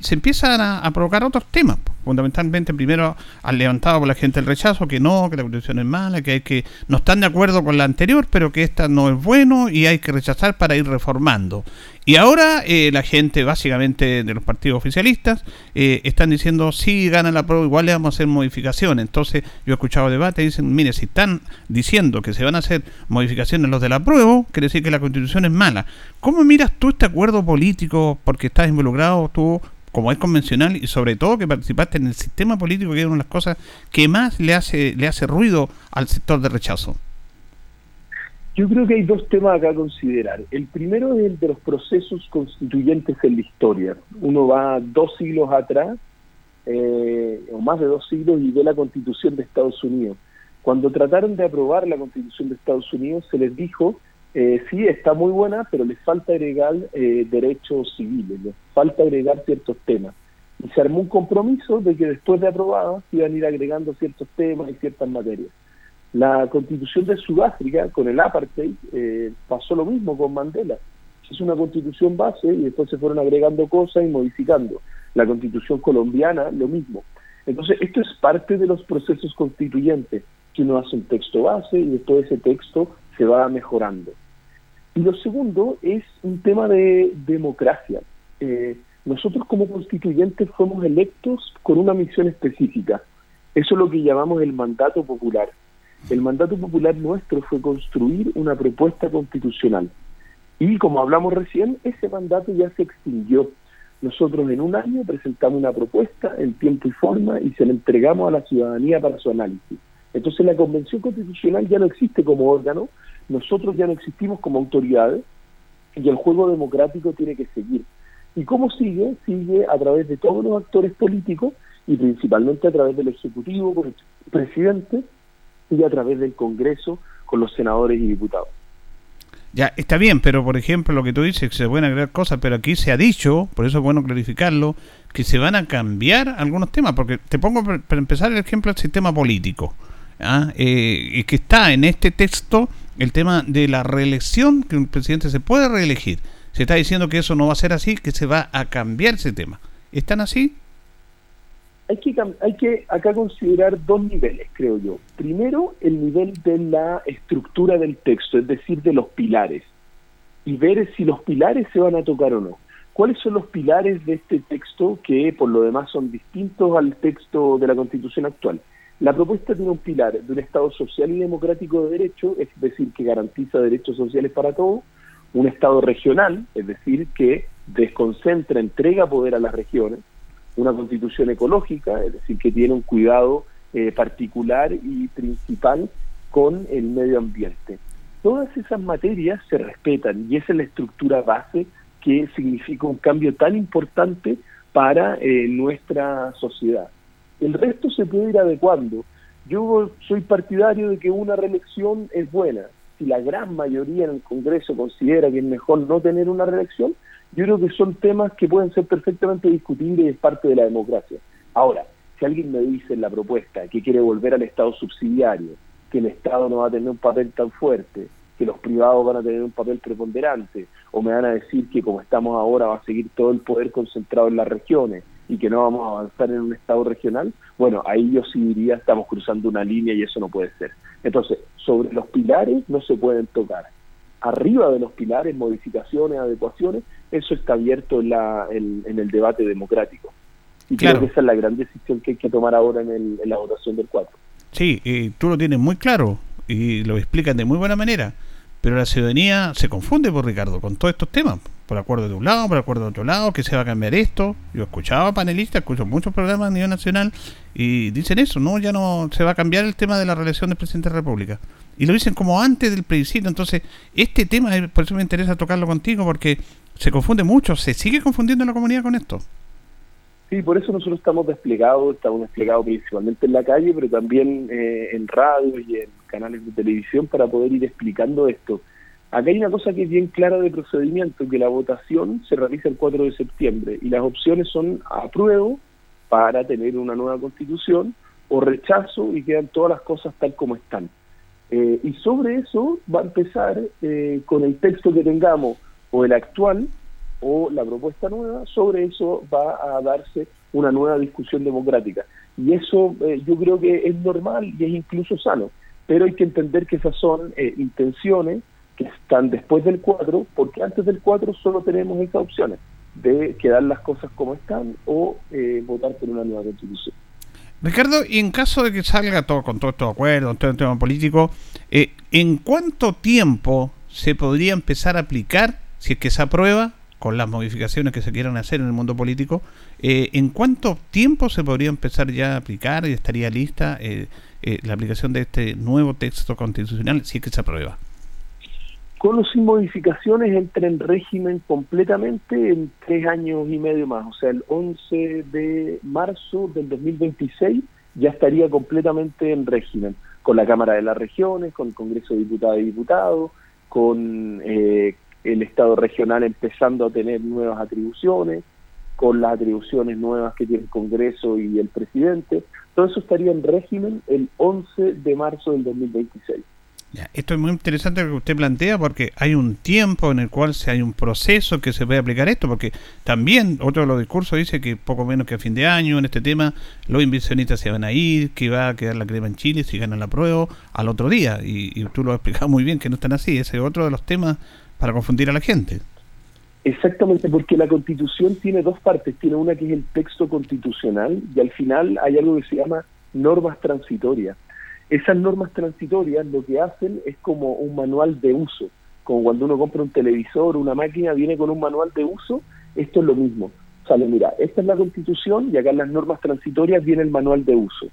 se empiezan a, provocar otros temas. Fundamentalmente, primero, al levantado por la gente el rechazo, que no, que la constitución es mala, que hay que no están de acuerdo con la anterior, pero que esta no es bueno y hay que rechazar para ir reformando. Y ahora eh, la gente, básicamente de los partidos oficialistas, eh, están diciendo, si gana la prueba, igual le vamos a hacer modificaciones. Entonces, yo he escuchado debate y dicen, mire, si están diciendo que se van a hacer modificaciones los de la prueba, quiere decir que la constitución es mala. ¿Cómo miras tú este acuerdo político? Porque estás involucrado tú como es convencional y sobre todo que participaste en el sistema político que es una de las cosas que más le hace le hace ruido al sector de rechazo. Yo creo que hay dos temas acá a considerar. El primero es el de los procesos constituyentes en la historia. Uno va dos siglos atrás, eh, o más de dos siglos, y ve la constitución de Estados Unidos. Cuando trataron de aprobar la constitución de Estados Unidos, se les dijo, eh, sí, está muy buena, pero les falta agregar eh, derechos civiles, les falta agregar ciertos temas. Y se armó un compromiso de que después de aprobada se iban a ir agregando ciertos temas y ciertas materias. La constitución de Sudáfrica con el apartheid eh, pasó lo mismo con Mandela. Es una constitución base y después se fueron agregando cosas y modificando. La constitución colombiana, lo mismo. Entonces, esto es parte de los procesos constituyentes, que uno hace un texto base y después ese texto se va mejorando. Y lo segundo es un tema de democracia. Eh, nosotros como constituyentes fuimos electos con una misión específica. Eso es lo que llamamos el mandato popular. El mandato popular nuestro fue construir una propuesta constitucional. Y como hablamos recién, ese mandato ya se extinguió. Nosotros en un año presentamos una propuesta en tiempo y forma y se la entregamos a la ciudadanía para su análisis. Entonces la Convención Constitucional ya no existe como órgano, nosotros ya no existimos como autoridades y el juego democrático tiene que seguir. ¿Y cómo sigue? Sigue a través de todos los actores políticos y principalmente a través del Ejecutivo, con el presidente, y a través del Congreso con los senadores y diputados. Ya, está bien, pero por ejemplo lo que tú dices, que se pueden agregar cosas, pero aquí se ha dicho, por eso es bueno clarificarlo, que se van a cambiar algunos temas, porque te pongo para empezar el ejemplo del sistema político, ¿ah? eh, que está en este texto el tema de la reelección, que un presidente se puede reelegir. Se está diciendo que eso no va a ser así, que se va a cambiar ese tema. ¿Están así? hay que, hay que acá considerar dos niveles, creo yo. Primero, el nivel de la estructura del texto, es decir, de los pilares, y ver si los pilares se van a tocar o no. ¿Cuáles son los pilares de este texto que por lo demás son distintos al texto de la Constitución actual? La propuesta tiene un pilar de un Estado social y democrático de derecho, es decir, que garantiza derechos sociales para todos, un Estado regional, es decir, que desconcentra, entrega poder a las regiones, una constitución ecológica, es decir, que tiene un cuidado eh, particular y principal con el medio ambiente. Todas esas materias se respetan y esa es la estructura base que significa un cambio tan importante para eh, nuestra sociedad. El resto se puede ir adecuando. Yo soy partidario de que una reelección es buena. Si la gran mayoría en el Congreso considera que es mejor no tener una reelección, yo creo que son temas que pueden ser perfectamente discutibles y es parte de la democracia. Ahora, si alguien me dice en la propuesta que quiere volver al Estado subsidiario, que el Estado no va a tener un papel tan fuerte, que los privados van a tener un papel preponderante, o me van a decir que como estamos ahora va a seguir todo el poder concentrado en las regiones y que no vamos a avanzar en un Estado regional, bueno, ahí yo sí diría estamos cruzando una línea y eso no puede ser. Entonces, sobre los pilares no se pueden tocar. Arriba de los pilares, modificaciones, adecuaciones, eso está abierto en, la, en, el debate democrático. Y creo que esa es la gran decisión que hay que tomar ahora en, la votación del 4. Sí, tú lo tienes muy claro. y lo explican de muy buena manera. Pero la ciudadanía se confunde, por Ricardo, con todos estos temas. Por acuerdo de un lado, por acuerdo de otro lado, que se va a cambiar esto. Yo escuchaba panelistas, escucho muchos programas a nivel nacional y dicen eso, ¿no? Ya no se va a cambiar el tema de la relación del presidente de la República. Y lo dicen como antes del plebiscito. Entonces, este tema, eh, por eso me interesa tocarlo contigo, porque se confunde mucho, se sigue confundiendo la comunidad con esto. Sí, por eso nosotros estamos desplegados, estamos desplegados principalmente en la calle, pero también eh, en radio y en canales de televisión para poder ir explicando esto. Acá hay una cosa que es bien clara de procedimiento, que la votación se realiza el 4 de septiembre y las opciones son apruebo para tener una nueva constitución o rechazo y quedan todas las cosas tal como están. Eh, y sobre eso va a empezar eh, con el texto que tengamos o el actual o la propuesta nueva, sobre eso va a darse una nueva discusión democrática. Y eso eh, yo creo que es normal y es incluso sano, pero hay que entender que esas son eh, intenciones que están después del 4, porque antes del 4 solo tenemos esas opciones de quedar las cosas como están o eh, votar por una nueva constitución. Ricardo, y en caso de que salga todo con todo estos acuerdos, todo el tema político, ¿en cuánto tiempo se podría empezar a aplicar, si es que se aprueba, con las modificaciones que se quieran hacer en el mundo político, eh, ¿en cuánto tiempo se podría empezar ya a aplicar y estaría lista eh, eh, la aplicación de este nuevo texto constitucional si es que se aprueba? Con o sin modificaciones entra en régimen completamente en tres años y medio más, o sea, el 11 de marzo del 2026 ya estaría completamente en régimen, con la Cámara de las Regiones, con el Congreso de Diputados y Diputados, con eh, el Estado regional empezando a tener nuevas atribuciones, con las atribuciones nuevas que tiene el Congreso y el presidente. Todo eso estaría en régimen el 11 de marzo del 2026. esto es muy interesante lo que usted plantea porque hay un tiempo en el cual se hay un proceso que se puede aplicar esto, porque también otro de los discursos dice que poco menos que a fin de año en este tema los inversionistas se van a ir, que va a quedar la crema en Chile si ganan la prueba al otro día. Y, y tú lo has explicado muy bien que no están así. Ese es otro de los temas para confundir a la gente. Exactamente, porque la constitución tiene dos partes. Tiene una que es el texto constitucional y al final hay algo que se llama normas transitorias. Esas normas transitorias lo que hacen es como un manual de uso. Como cuando uno compra un televisor, una máquina, viene con un manual de uso, esto es lo mismo. Sale, mira, esta es la constitución y acá en las normas transitorias viene el manual de uso.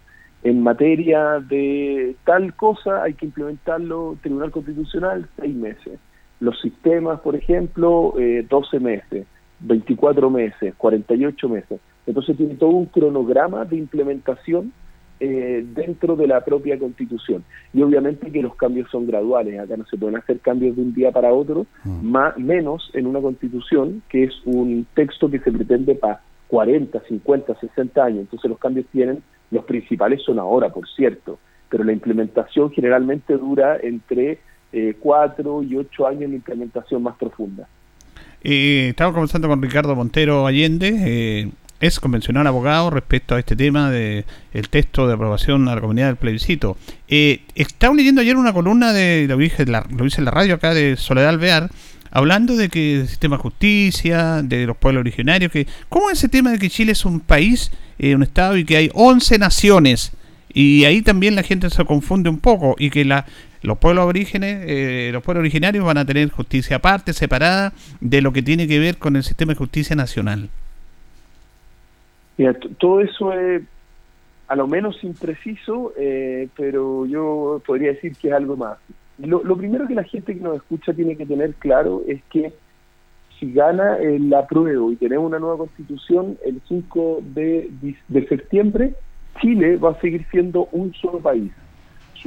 En materia de tal cosa hay que implementarlo Tribunal Constitucional seis meses los sistemas, por ejemplo, eh, 12 meses, 24 meses, 48 meses. Entonces tiene todo un cronograma de implementación eh, dentro de la propia constitución. Y obviamente que los cambios son graduales, acá no se pueden hacer cambios de un día para otro, mm. más, menos en una constitución que es un texto que se pretende para 40, 50, 60 años. Entonces los cambios tienen, los principales son ahora, por cierto, pero la implementación generalmente dura entre eh, cuatro y ocho años de implementación más profunda. Eh, estamos conversando con Ricardo Montero Allende, eh, es convencional abogado respecto a este tema de el texto de aprobación a la comunidad del plebiscito. Eh, estaba leyendo ayer una columna de, lo hice, la, lo hice en la radio acá de Soledad Alvear, hablando de que el sistema de justicia, de los pueblos originarios, que ¿cómo es ese tema de que Chile es un país, eh, un estado y que hay 11 naciones? Y ahí también la gente se confunde un poco y que la, los pueblos orígenes, eh, los pueblos originarios van a tener justicia aparte, separada de lo que tiene que ver con el sistema de justicia nacional. Mira, todo eso es a lo menos impreciso, eh, pero yo podría decir que es algo más. Lo, primero que la gente que nos escucha tiene que tener claro es que si gana el apruebo y tenemos una nueva constitución el 5 de, de septiembre, Chile va a seguir siendo un solo país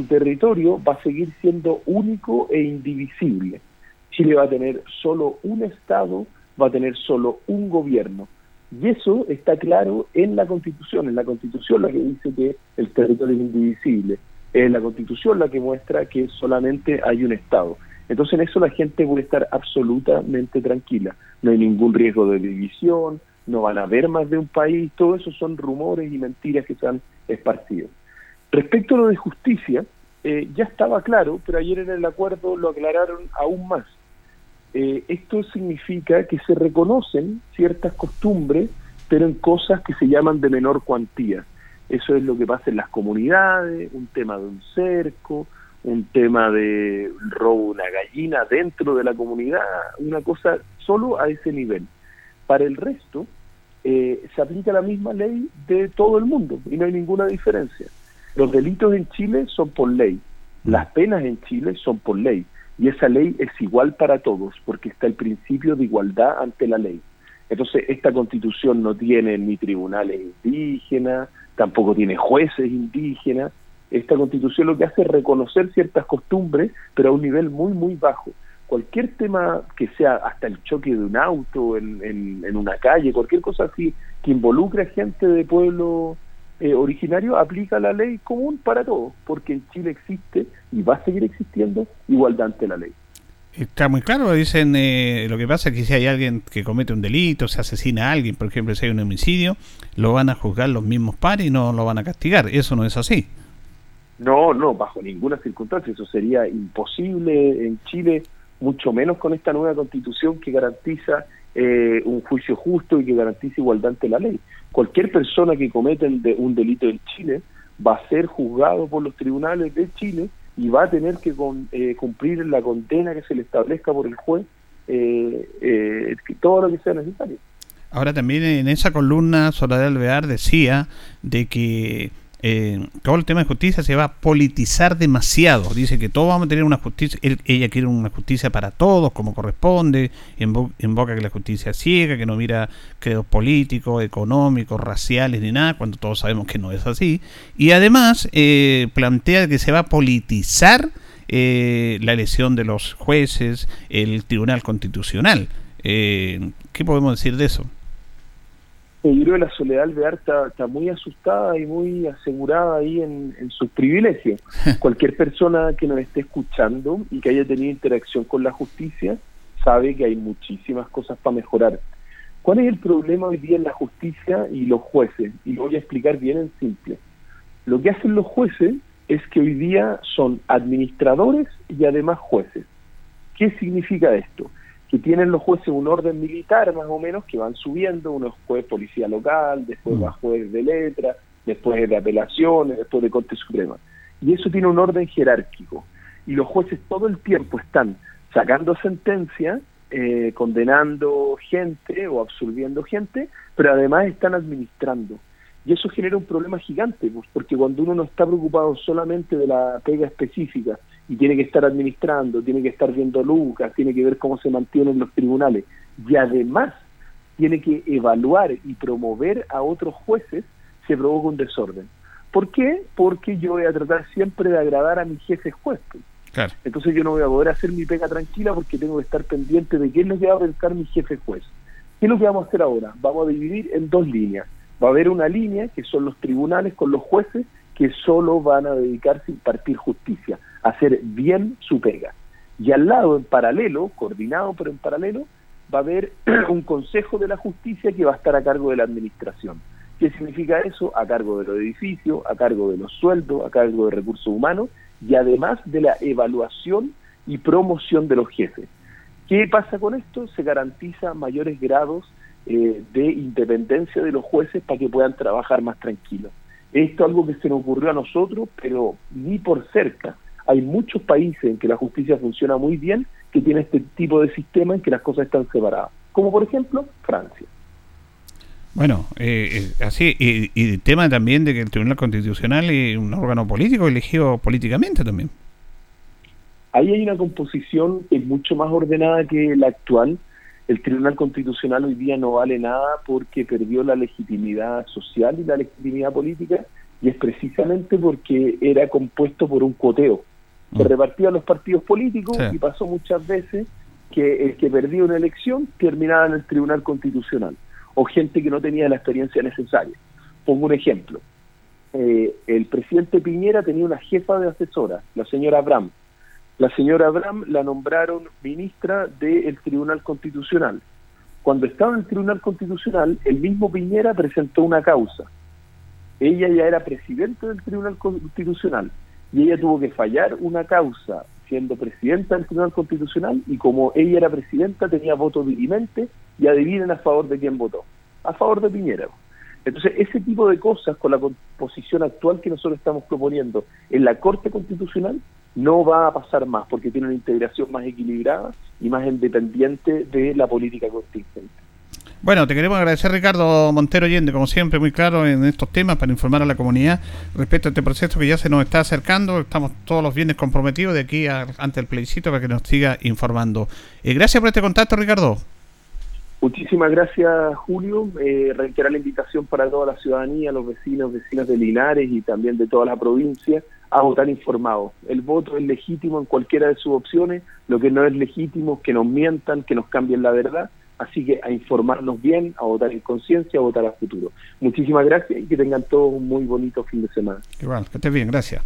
su territorio va a seguir siendo único e indivisible. Chile va a tener solo un Estado, va a tener solo un gobierno. Y eso está claro en la Constitución, en la Constitución la que dice que el territorio es indivisible, es la Constitución la que muestra que solamente hay un Estado. Entonces en eso la gente puede estar absolutamente tranquila, no hay ningún riesgo de división, no van a haber más de un país, todo eso son rumores y mentiras que se han esparcido. Respecto a lo de justicia, eh, ya estaba claro, pero ayer en el acuerdo lo aclararon aún más. Eh, esto significa que se reconocen ciertas costumbres, pero en cosas que se llaman de menor cuantía. Eso es lo que pasa en las comunidades, un tema de un cerco, un tema de robo una gallina dentro de la comunidad, una cosa solo a ese nivel. Para el resto, eh, se aplica la misma ley de todo el mundo y no hay ninguna diferencia. Los delitos en Chile son por ley, las penas en Chile son por ley y esa ley es igual para todos porque está el principio de igualdad ante la ley. Entonces, esta constitución no tiene ni tribunales indígenas, tampoco tiene jueces indígenas. Esta constitución lo que hace es reconocer ciertas costumbres, pero a un nivel muy, muy bajo. Cualquier tema que sea hasta el choque de un auto en, en, una calle, cualquier cosa así que involucre a gente de pueblo eh, originario, aplica la ley común para todos, porque en Chile existe y va a seguir existiendo igualdad ante la ley. Está muy claro, dicen, eh, lo que pasa es que si hay alguien que comete un delito, se asesina a alguien, por ejemplo, si hay un homicidio, lo van a juzgar los mismos pares y no lo van a castigar. Eso no es así. No, no, bajo ninguna circunstancia. Eso sería imposible en Chile, mucho menos con esta nueva constitución que garantiza eh, un juicio justo y que garantiza igualdad ante la ley. Cualquier persona que cometa un delito en Chile va a ser juzgado por los tribunales de Chile y va a tener que eh, cumplir la condena que se le establezca por el juez, eh, eh, todo lo que sea necesario. Ahora también en esa columna Soledad Alvear decía de que eh, todo el tema de justicia se va a politizar demasiado. Dice que todos vamos a tener una justicia, ella quiere una justicia para todos, como corresponde, invoca que la justicia ciega, que no mira credos políticos, económicos, raciales ni nada, cuando todos sabemos que no es así. Y además eh, plantea que se va a politizar eh, la elección de los jueces, el Tribunal Constitucional. ¿Qué podemos decir de eso? Yo creo que la Soledad Alvear está, está, muy asustada y muy asegurada ahí en, sus privilegios. Cualquier persona que nos esté escuchando y que haya tenido interacción con la justicia sabe que hay muchísimas cosas para mejorar. ¿Cuál es el problema hoy día en la justicia y los jueces? Y lo voy a explicar bien en simple. Lo que hacen los jueces es que hoy día son administradores y además jueces. ¿Qué significa esto? Que tienen los jueces un orden militar más o menos que van subiendo, uno es juez policía local, después mm. va juez de letra, después de apelaciones, después de Corte Suprema. Y eso tiene un orden jerárquico. Y los jueces todo el tiempo están sacando sentencias, eh, condenando gente o absorbiendo gente, pero además están administrando. Y eso genera un problema gigante, pues, porque cuando uno no está preocupado solamente de la pega específica y tiene que estar administrando, tiene que estar viendo lucas, tiene que ver cómo se mantienen los tribunales y además tiene que evaluar y promover a otros jueces, se provoca un desorden. ¿Por qué? Porque yo voy a tratar siempre de agradar a mis jefes jueces. Entonces yo no voy a poder hacer mi pega tranquila porque tengo que estar pendiente de qué es lo que va a pensar mi jefe juez. ¿Qué es lo que vamos a hacer ahora? Vamos a dividir en dos líneas va a haber una línea que son los tribunales con los jueces que solo van a dedicarse a impartir justicia, hacer bien su pega. Y al lado, en paralelo, coordinado pero en paralelo, va a haber un Consejo de la Justicia que va a estar a cargo de la administración. ¿Qué significa eso? A cargo de los edificios, a cargo de los sueldos, a cargo de recursos humanos y además de la evaluación y promoción de los jefes. ¿Qué pasa con esto? Se garantiza mayores grados eh, de independencia de los jueces para que puedan trabajar más tranquilos. Esto es algo que se nos ocurrió a nosotros, pero ni por cerca. Hay muchos países en que la justicia funciona muy bien que tiene este tipo de sistema en que las cosas están separadas, como por ejemplo Francia. Bueno, eh, eh, así, y, y, el tema también de que el Tribunal Constitucional es un órgano político elegido políticamente también. Ahí hay una composición que es mucho más ordenada que la actual, el Tribunal Constitucional hoy día no vale nada porque perdió la legitimidad social y la legitimidad política y es precisamente porque era compuesto por un coteo. Se mm. repartían los partidos políticos y pasó muchas veces que el que perdía una elección terminaba en el Tribunal Constitucional o gente que no tenía la experiencia necesaria. Pongo un ejemplo. Eh, el presidente Piñera tenía una jefa de asesora, la señora Abraham, la señora Abraham la nombraron ministra del Tribunal Constitucional. Cuando estaba en el Tribunal Constitucional, el mismo Piñera presentó una causa. Ella ya era presidenta del Tribunal Constitucional y ella tuvo que fallar una causa siendo presidenta del Tribunal Constitucional y como ella era presidenta tenía voto dirimente y adivinen a favor de quién votó. A favor de Piñera. Entonces, ese tipo de cosas con la composición actual que nosotros estamos proponiendo en la Corte Constitucional no va a pasar más porque tiene una integración más equilibrada y más independiente de la política contingente. Bueno, te queremos agradecer Ricardo Montero Allende, como siempre, muy claro en estos temas para informar a la comunidad respecto a este proceso que ya se nos está acercando. Estamos todos los bienes comprometidos de aquí ante el plebiscito para que nos siga informando. Eh, gracias por este contacto, Ricardo. Muchísimas gracias, Julio. Eh, reiterar la invitación para toda la ciudadanía, los vecinos, vecinas de Linares y también de toda la provincia a votar informado. El voto es legítimo en cualquiera de sus opciones. Lo que no es legítimo es que nos mientan, que nos cambien la verdad Así que a informarnos bien, a votar en conciencia, a votar a futuro. Muchísimas gracias y que tengan todos un muy bonito fin de semana. Igual, que estés bien, gracias.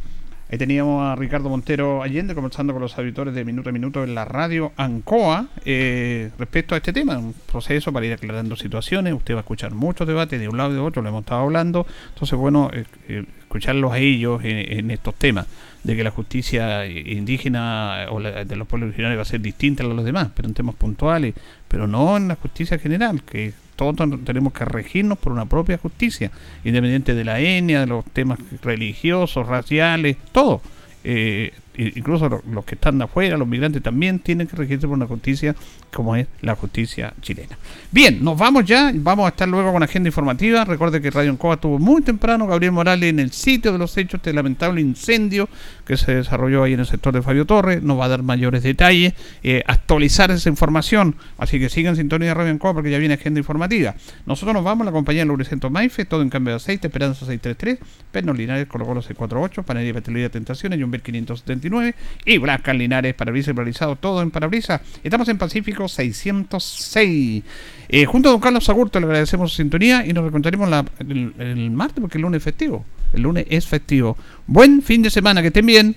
Ahí teníamos a Ricardo Montero Allende conversando con los auditores de Minuto a Minuto en la radio ANCOA eh, respecto a este tema, un proceso para ir aclarando situaciones. Usted va a escuchar muchos debates de un lado y de otro, lo hemos estado hablando. Entonces, bueno, eh, eh, escucharlos a ellos en, estos temas, de que la justicia indígena o de los pueblos originarios va a ser distinta a los demás, pero en temas puntuales, pero no en la justicia general, que todos tenemos que regirnos por una propia justicia, independiente de la etnia, de los temas religiosos, raciales, todo. Eh, incluso los que están de afuera, los migrantes también tienen que regirse por una justicia como es la justicia chilena. Bien, nos vamos ya, vamos a estar luego con agenda informativa. Recuerde que Radio Encoba tuvo muy temprano Gabriel Morales en el sitio de los hechos, este lamentable incendio que se desarrolló ahí en el sector de Fabio Torres, nos va a dar mayores detalles, eh, actualizar esa información, así que sigan sintonía de Radio Encoba porque ya viene agenda informativa. Nosotros nos vamos, la compañía de Lubricento Maife, todo en cambio de aceite, Esperanza 633, Pernos Linares, Colo Colo 648, Panería Petrolera Tentaciones, Jumber 570 y Blascan Linares, parabrisas realizado todo en parabrisas. Estamos en Pacífico 606. Eh, junto a don Carlos Agurto le agradecemos su sintonía y nos recontaremos el, martes porque el lunes es festivo. El lunes es festivo. Buen fin de semana, que estén bien.